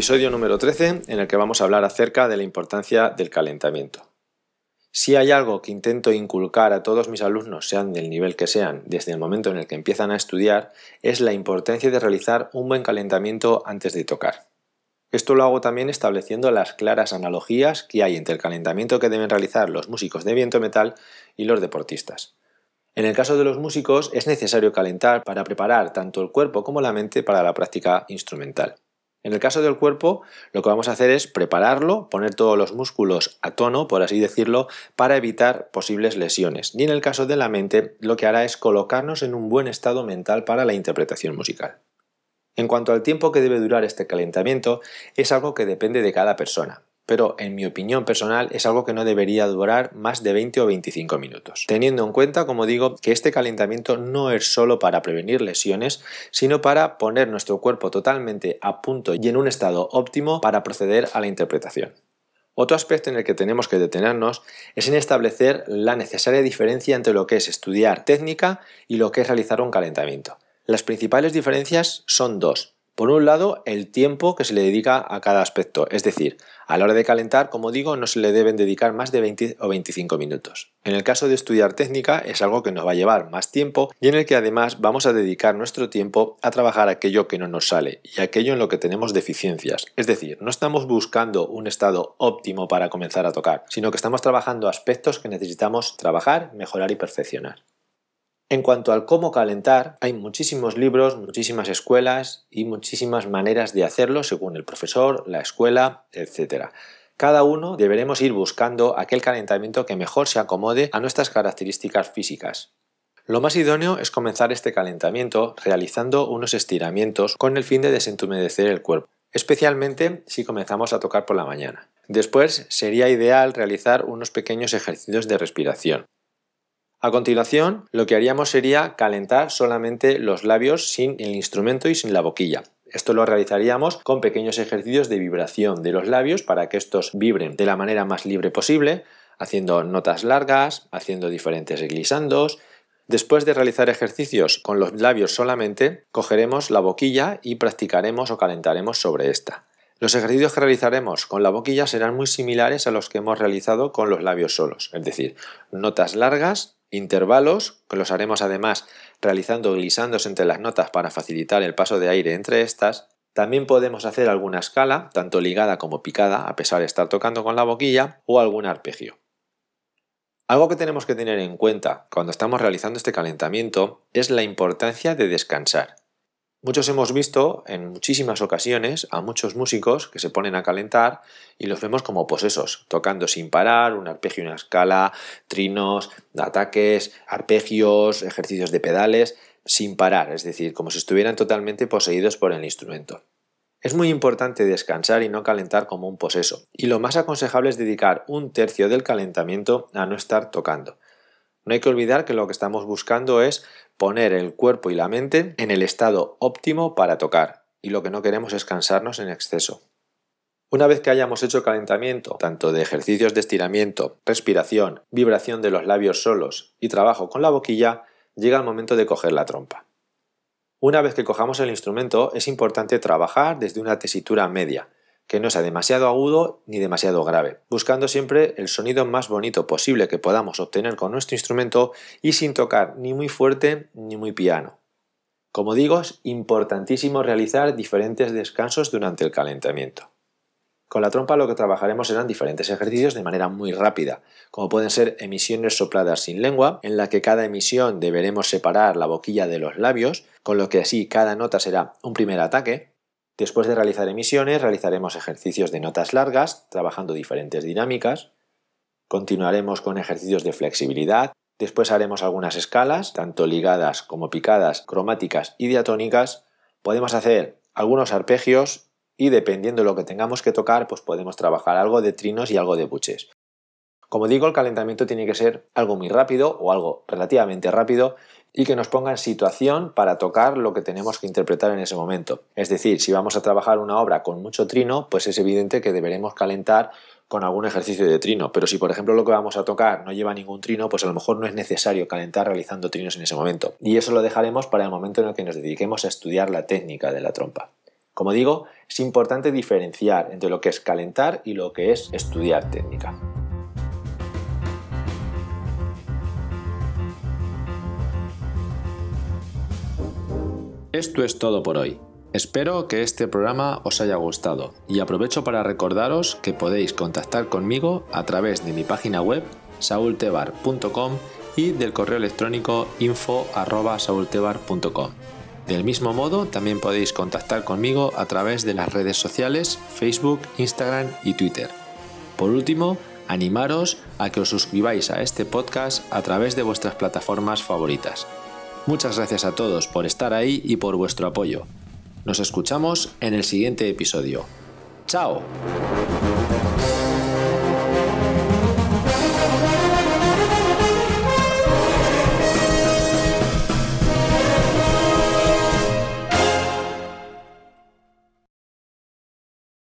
Episodio número 13 en el que vamos a hablar acerca de la importancia del calentamiento. Si hay algo que intento inculcar a todos mis alumnos, sean del nivel que sean, desde el momento en el que empiezan a estudiar, es la importancia de realizar un buen calentamiento antes de tocar. Esto lo hago también estableciendo las claras analogías que hay entre el calentamiento que deben realizar los músicos de viento metal y los deportistas. En el caso de los músicos es necesario calentar para preparar tanto el cuerpo como la mente para la práctica instrumental. En el caso del cuerpo, lo que vamos a hacer es prepararlo, poner todos los músculos a tono, por así decirlo, para evitar posibles lesiones. Y en el caso de la mente, lo que hará es colocarnos en un buen estado mental para la interpretación musical. En cuanto al tiempo que debe durar este calentamiento, es algo que depende de cada persona pero en mi opinión personal es algo que no debería durar más de 20 o 25 minutos. Teniendo en cuenta, como digo, que este calentamiento no es solo para prevenir lesiones, sino para poner nuestro cuerpo totalmente a punto y en un estado óptimo para proceder a la interpretación. Otro aspecto en el que tenemos que detenernos es en establecer la necesaria diferencia entre lo que es estudiar técnica y lo que es realizar un calentamiento. Las principales diferencias son dos. Por un lado, el tiempo que se le dedica a cada aspecto, es decir, a la hora de calentar, como digo, no se le deben dedicar más de 20 o 25 minutos. En el caso de estudiar técnica es algo que nos va a llevar más tiempo y en el que además vamos a dedicar nuestro tiempo a trabajar aquello que no nos sale y aquello en lo que tenemos deficiencias. Es decir, no estamos buscando un estado óptimo para comenzar a tocar, sino que estamos trabajando aspectos que necesitamos trabajar, mejorar y perfeccionar. En cuanto al cómo calentar, hay muchísimos libros, muchísimas escuelas y muchísimas maneras de hacerlo según el profesor, la escuela, etc. Cada uno deberemos ir buscando aquel calentamiento que mejor se acomode a nuestras características físicas. Lo más idóneo es comenzar este calentamiento realizando unos estiramientos con el fin de desentumedecer el cuerpo, especialmente si comenzamos a tocar por la mañana. Después sería ideal realizar unos pequeños ejercicios de respiración. A continuación, lo que haríamos sería calentar solamente los labios sin el instrumento y sin la boquilla. Esto lo realizaríamos con pequeños ejercicios de vibración de los labios para que estos vibren de la manera más libre posible, haciendo notas largas, haciendo diferentes glisandos. Después de realizar ejercicios con los labios solamente, cogeremos la boquilla y practicaremos o calentaremos sobre esta. Los ejercicios que realizaremos con la boquilla serán muy similares a los que hemos realizado con los labios solos, es decir, notas largas, intervalos, que los haremos además realizando glisandos entre las notas para facilitar el paso de aire entre estas. También podemos hacer alguna escala, tanto ligada como picada, a pesar de estar tocando con la boquilla, o algún arpegio. Algo que tenemos que tener en cuenta cuando estamos realizando este calentamiento es la importancia de descansar. Muchos hemos visto en muchísimas ocasiones a muchos músicos que se ponen a calentar y los vemos como posesos, tocando sin parar, un arpegio, una escala, trinos, ataques, arpegios, ejercicios de pedales, sin parar, es decir, como si estuvieran totalmente poseídos por el instrumento. Es muy importante descansar y no calentar como un poseso, y lo más aconsejable es dedicar un tercio del calentamiento a no estar tocando. No hay que olvidar que lo que estamos buscando es poner el cuerpo y la mente en el estado óptimo para tocar, y lo que no queremos es cansarnos en exceso. Una vez que hayamos hecho calentamiento, tanto de ejercicios de estiramiento, respiración, vibración de los labios solos y trabajo con la boquilla, llega el momento de coger la trompa. Una vez que cojamos el instrumento, es importante trabajar desde una tesitura media, que no sea demasiado agudo ni demasiado grave, buscando siempre el sonido más bonito posible que podamos obtener con nuestro instrumento y sin tocar ni muy fuerte ni muy piano. Como digo, es importantísimo realizar diferentes descansos durante el calentamiento. Con la trompa lo que trabajaremos serán diferentes ejercicios de manera muy rápida, como pueden ser emisiones sopladas sin lengua, en la que cada emisión deberemos separar la boquilla de los labios, con lo que así cada nota será un primer ataque. Después de realizar emisiones, realizaremos ejercicios de notas largas, trabajando diferentes dinámicas. Continuaremos con ejercicios de flexibilidad. Después haremos algunas escalas, tanto ligadas como picadas, cromáticas y diatónicas. Podemos hacer algunos arpegios y dependiendo de lo que tengamos que tocar, pues podemos trabajar algo de trinos y algo de buches. Como digo, el calentamiento tiene que ser algo muy rápido o algo relativamente rápido y que nos ponga en situación para tocar lo que tenemos que interpretar en ese momento. Es decir, si vamos a trabajar una obra con mucho trino, pues es evidente que deberemos calentar con algún ejercicio de trino, pero si por ejemplo lo que vamos a tocar no lleva ningún trino, pues a lo mejor no es necesario calentar realizando trinos en ese momento. Y eso lo dejaremos para el momento en el que nos dediquemos a estudiar la técnica de la trompa. Como digo, es importante diferenciar entre lo que es calentar y lo que es estudiar técnica. Esto es todo por hoy. Espero que este programa os haya gustado y aprovecho para recordaros que podéis contactar conmigo a través de mi página web saultebar.com y del correo electrónico info.saultebar.com. Del mismo modo, también podéis contactar conmigo a través de las redes sociales Facebook, Instagram y Twitter. Por último, animaros a que os suscribáis a este podcast a través de vuestras plataformas favoritas. Muchas gracias a todos por estar ahí y por vuestro apoyo. Nos escuchamos en el siguiente episodio. ¡Chao!